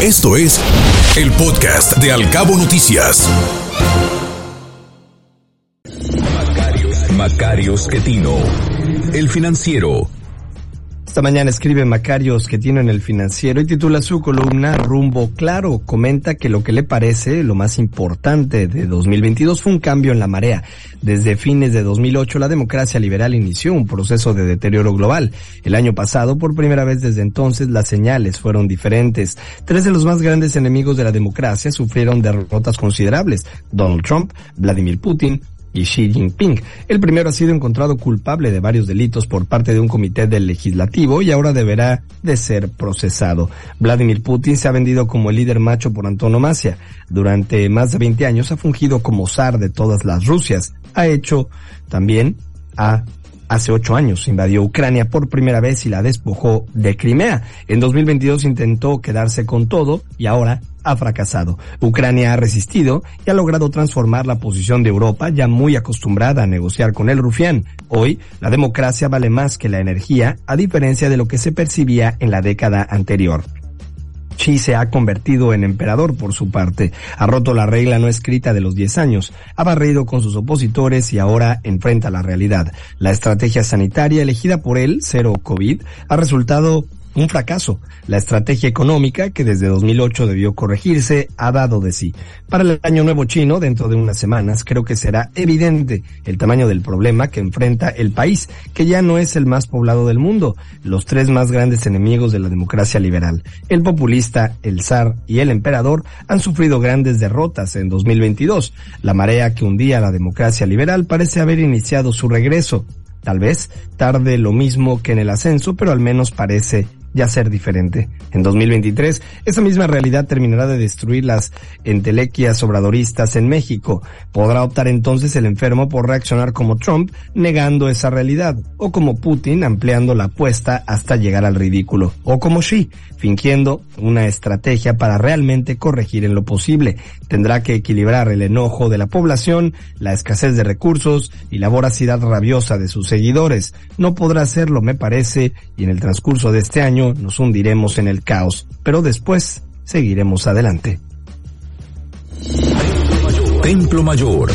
Esto es el podcast de Alcabo Noticias. Macario, Macario Esquetino, el financiero esta mañana escribe Macario tiene en el financiero y titula su columna Rumbo Claro. Comenta que lo que le parece lo más importante de 2022 fue un cambio en la marea. Desde fines de 2008 la democracia liberal inició un proceso de deterioro global. El año pasado, por primera vez desde entonces, las señales fueron diferentes. Tres de los más grandes enemigos de la democracia sufrieron derrotas considerables. Donald Trump, Vladimir Putin, y Xi Jinping. El primero ha sido encontrado culpable de varios delitos por parte de un comité del legislativo y ahora deberá de ser procesado. Vladimir Putin se ha vendido como el líder macho por antonomasia. Durante más de 20 años ha fungido como zar de todas las Rusias. Ha hecho también a Hace ocho años invadió Ucrania por primera vez y la despojó de Crimea. En 2022 intentó quedarse con todo y ahora ha fracasado. Ucrania ha resistido y ha logrado transformar la posición de Europa ya muy acostumbrada a negociar con el rufián. Hoy, la democracia vale más que la energía, a diferencia de lo que se percibía en la década anterior. Xi se ha convertido en emperador por su parte, ha roto la regla no escrita de los 10 años, ha barrido con sus opositores y ahora enfrenta la realidad. La estrategia sanitaria elegida por él, cero COVID, ha resultado un fracaso. La estrategia económica, que desde 2008 debió corregirse, ha dado de sí. Para el año nuevo chino, dentro de unas semanas, creo que será evidente el tamaño del problema que enfrenta el país, que ya no es el más poblado del mundo, los tres más grandes enemigos de la democracia liberal. El populista, el zar y el emperador han sufrido grandes derrotas en 2022. La marea que hundía la democracia liberal parece haber iniciado su regreso. Tal vez tarde lo mismo que en el ascenso, pero al menos parece ya ser diferente. En 2023, esa misma realidad terminará de destruir las entelequias obradoristas en México. Podrá optar entonces el enfermo por reaccionar como Trump, negando esa realidad, o como Putin, ampliando la apuesta hasta llegar al ridículo, o como Xi, fingiendo una estrategia para realmente corregir en lo posible. Tendrá que equilibrar el enojo de la población, la escasez de recursos y la voracidad rabiosa de sus seguidores. No podrá hacerlo, me parece, y en el transcurso de este año nos hundiremos en el caos, pero después seguiremos adelante. Templo Mayor.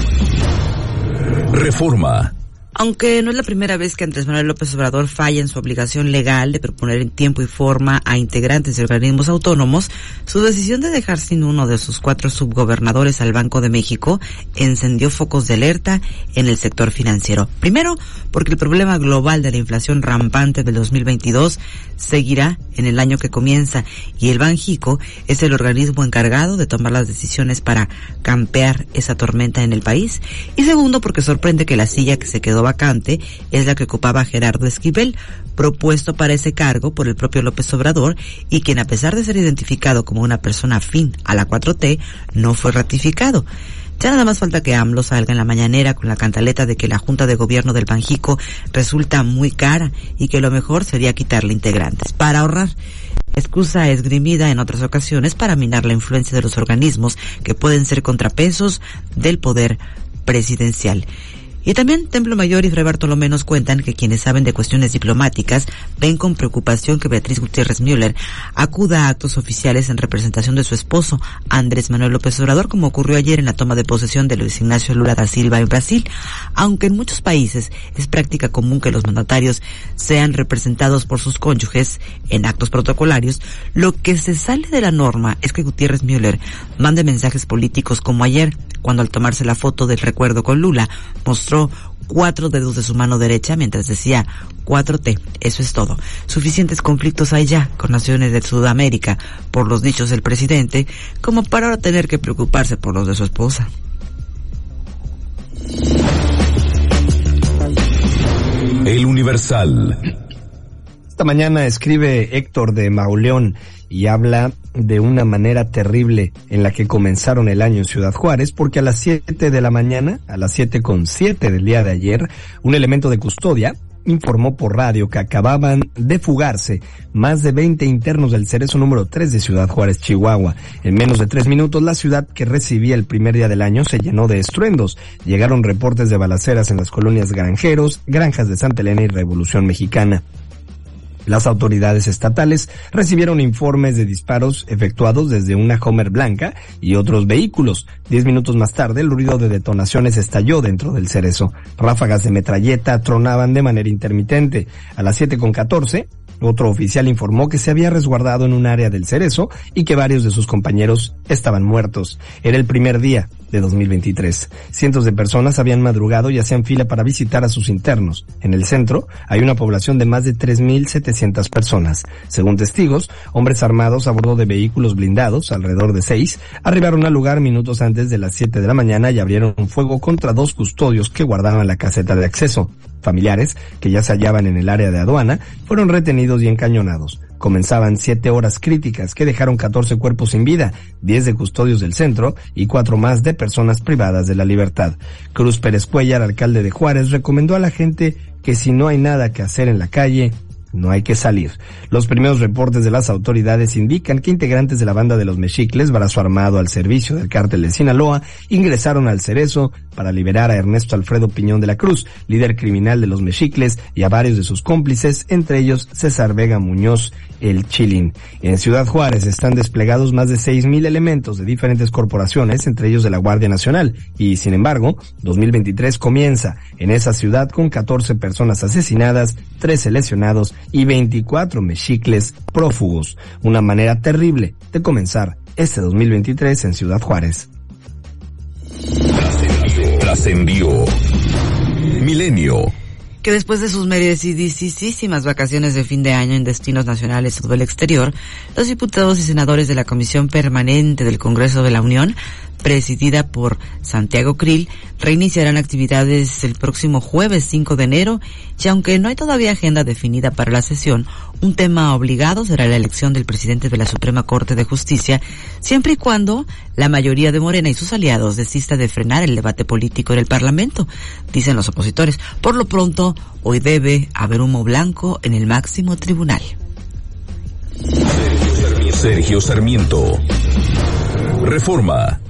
Reforma. Aunque no es la primera vez que Andrés Manuel López Obrador falla en su obligación legal de proponer en tiempo y forma a integrantes de organismos autónomos, su decisión de dejar sin uno de sus cuatro subgobernadores al Banco de México encendió focos de alerta en el sector financiero. Primero, porque el problema global de la inflación rampante del 2022 seguirá en el año que comienza y el Banjico es el organismo encargado de tomar las decisiones para campear esa tormenta en el país. Y segundo, porque sorprende que la silla que se quedó vacante es la que ocupaba Gerardo Esquivel, propuesto para ese cargo por el propio López Obrador y quien a pesar de ser identificado como una persona afín a la 4T, no fue ratificado. Ya nada más falta que AMLO salga en la mañanera con la cantaleta de que la Junta de Gobierno del Banjico resulta muy cara y que lo mejor sería quitarle integrantes para ahorrar. Excusa esgrimida en otras ocasiones para minar la influencia de los organismos que pueden ser contrapesos del poder presidencial. Y también Templo Mayor y Fray Bartolomé nos cuentan que quienes saben de cuestiones diplomáticas ven con preocupación que Beatriz Gutiérrez Müller acuda a actos oficiales en representación de su esposo, Andrés Manuel López Obrador, como ocurrió ayer en la toma de posesión de Luis Ignacio Lula da Silva en Brasil, aunque en muchos países es práctica común que los mandatarios sean representados por sus cónyuges en actos protocolarios, lo que se sale de la norma es que Gutiérrez Müller mande mensajes políticos como ayer, cuando al tomarse la foto del recuerdo con Lula mostró cuatro dedos de su mano derecha mientras decía 4T. Eso es todo. Suficientes conflictos hay ya con naciones de Sudamérica por los dichos del presidente como para ahora tener que preocuparse por los de su esposa. El Universal. Esta mañana escribe Héctor de Mauleón y habla de una manera terrible en la que comenzaron el año en Ciudad Juárez, porque a las 7 de la mañana, a las siete con siete del día de ayer, un elemento de custodia informó por radio que acababan de fugarse más de 20 internos del Cerezo número 3 de Ciudad Juárez, Chihuahua. En menos de tres minutos, la ciudad que recibía el primer día del año se llenó de estruendos. Llegaron reportes de balaceras en las colonias Granjeros, Granjas de Santa Elena y Revolución Mexicana. Las autoridades estatales recibieron informes de disparos efectuados desde una Homer blanca y otros vehículos. Diez minutos más tarde, el ruido de detonaciones estalló dentro del cerezo. Ráfagas de metralleta tronaban de manera intermitente. A las siete con catorce, otro oficial informó que se había resguardado en un área del cerezo y que varios de sus compañeros estaban muertos. Era el primer día de 2023. Cientos de personas habían madrugado y hacían fila para visitar a sus internos. En el centro hay una población de más de 3.700 personas. Según testigos, hombres armados a bordo de vehículos blindados, alrededor de seis, arribaron al lugar minutos antes de las 7 de la mañana y abrieron un fuego contra dos custodios que guardaban la caseta de acceso. Familiares, que ya se hallaban en el área de aduana, fueron retenidos y encañonados. Comenzaban siete horas críticas que dejaron 14 cuerpos sin vida, 10 de custodios del centro y cuatro más de personas privadas de la libertad. Cruz Pérez Cuellar, alcalde de Juárez, recomendó a la gente que si no hay nada que hacer en la calle, no hay que salir. Los primeros reportes de las autoridades indican que integrantes de la banda de los Mexicles, brazo armado al servicio del cártel de Sinaloa, ingresaron al Cerezo para liberar a Ernesto Alfredo Piñón de la Cruz, líder criminal de los Mexicles, y a varios de sus cómplices, entre ellos César Vega Muñoz, el Chilín. En Ciudad Juárez están desplegados más de 6.000 elementos de diferentes corporaciones, entre ellos de la Guardia Nacional, y sin embargo, 2023 comienza en esa ciudad con 14 personas asesinadas, 13 lesionados y 24 mexicles prófugos. Una manera terrible de comenzar este 2023 en Ciudad Juárez. Trascendió. Milenio que después de sus merecidísimas vacaciones de fin de año en destinos nacionales o del exterior, los diputados y senadores de la Comisión Permanente del Congreso de la Unión presidida por Santiago Krill, reiniciarán actividades el próximo jueves 5 de enero y aunque no hay todavía agenda definida para la sesión, un tema obligado será la elección del presidente de la Suprema Corte de Justicia, siempre y cuando la mayoría de Morena y sus aliados desista de frenar el debate político en el Parlamento, dicen los opositores. Por lo pronto, hoy debe haber humo blanco en el máximo tribunal. Sergio Sarmiento. Reforma.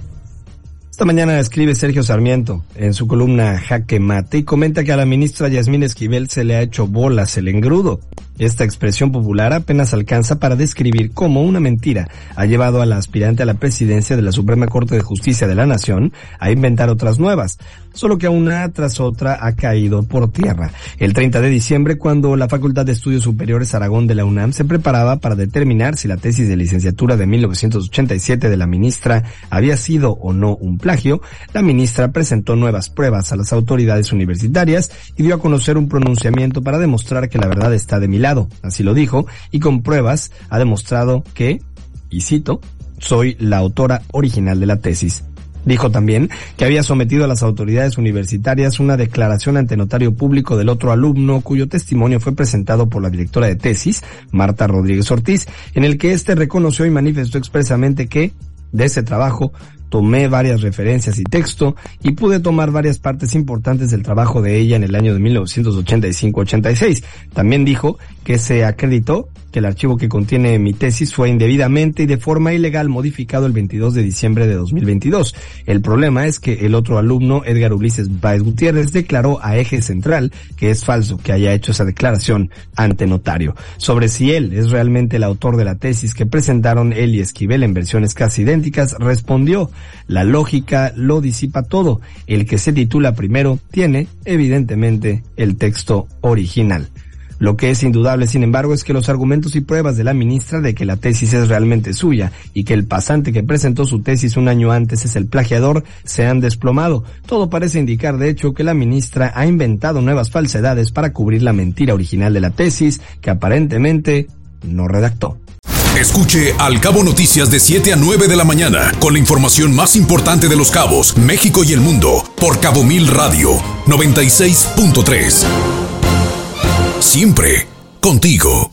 Esta mañana escribe Sergio Sarmiento en su columna Jaque Mate y comenta que a la ministra Yasmín Esquivel se le ha hecho bolas el engrudo. Esta expresión popular apenas alcanza para describir cómo una mentira ha llevado a la aspirante a la presidencia de la Suprema Corte de Justicia de la Nación a inventar otras nuevas, solo que una tras otra ha caído por tierra. El 30 de diciembre, cuando la Facultad de Estudios Superiores Aragón de la UNAM se preparaba para determinar si la tesis de licenciatura de 1987 de la ministra había sido o no un plagio, la ministra presentó nuevas pruebas a las autoridades universitarias y dio a conocer un pronunciamiento para demostrar que la verdad está de mi así lo dijo, y con pruebas ha demostrado que, y cito, soy la autora original de la tesis. Dijo también que había sometido a las autoridades universitarias una declaración ante notario público del otro alumno cuyo testimonio fue presentado por la directora de tesis, Marta Rodríguez Ortiz, en el que éste reconoció y manifestó expresamente que, de ese trabajo, tomé varias referencias y texto y pude tomar varias partes importantes del trabajo de ella en el año de 1985-86. También dijo que se acreditó que el archivo que contiene mi tesis fue indebidamente y de forma ilegal modificado el 22 de diciembre de 2022. El problema es que el otro alumno, Edgar Ulises Baez Gutiérrez, declaró a Eje Central que es falso que haya hecho esa declaración ante notario. Sobre si él es realmente el autor de la tesis que presentaron él y Esquivel en versiones casi idénticas, respondió, la lógica lo disipa todo. El que se titula primero tiene, evidentemente, el texto original. Lo que es indudable, sin embargo, es que los argumentos y pruebas de la ministra de que la tesis es realmente suya y que el pasante que presentó su tesis un año antes es el plagiador se han desplomado. Todo parece indicar, de hecho, que la ministra ha inventado nuevas falsedades para cubrir la mentira original de la tesis que aparentemente no redactó. Escuche Al Cabo Noticias de 7 a 9 de la mañana con la información más importante de los cabos, México y el mundo por Cabo Mil Radio 96.3 siempre contigo.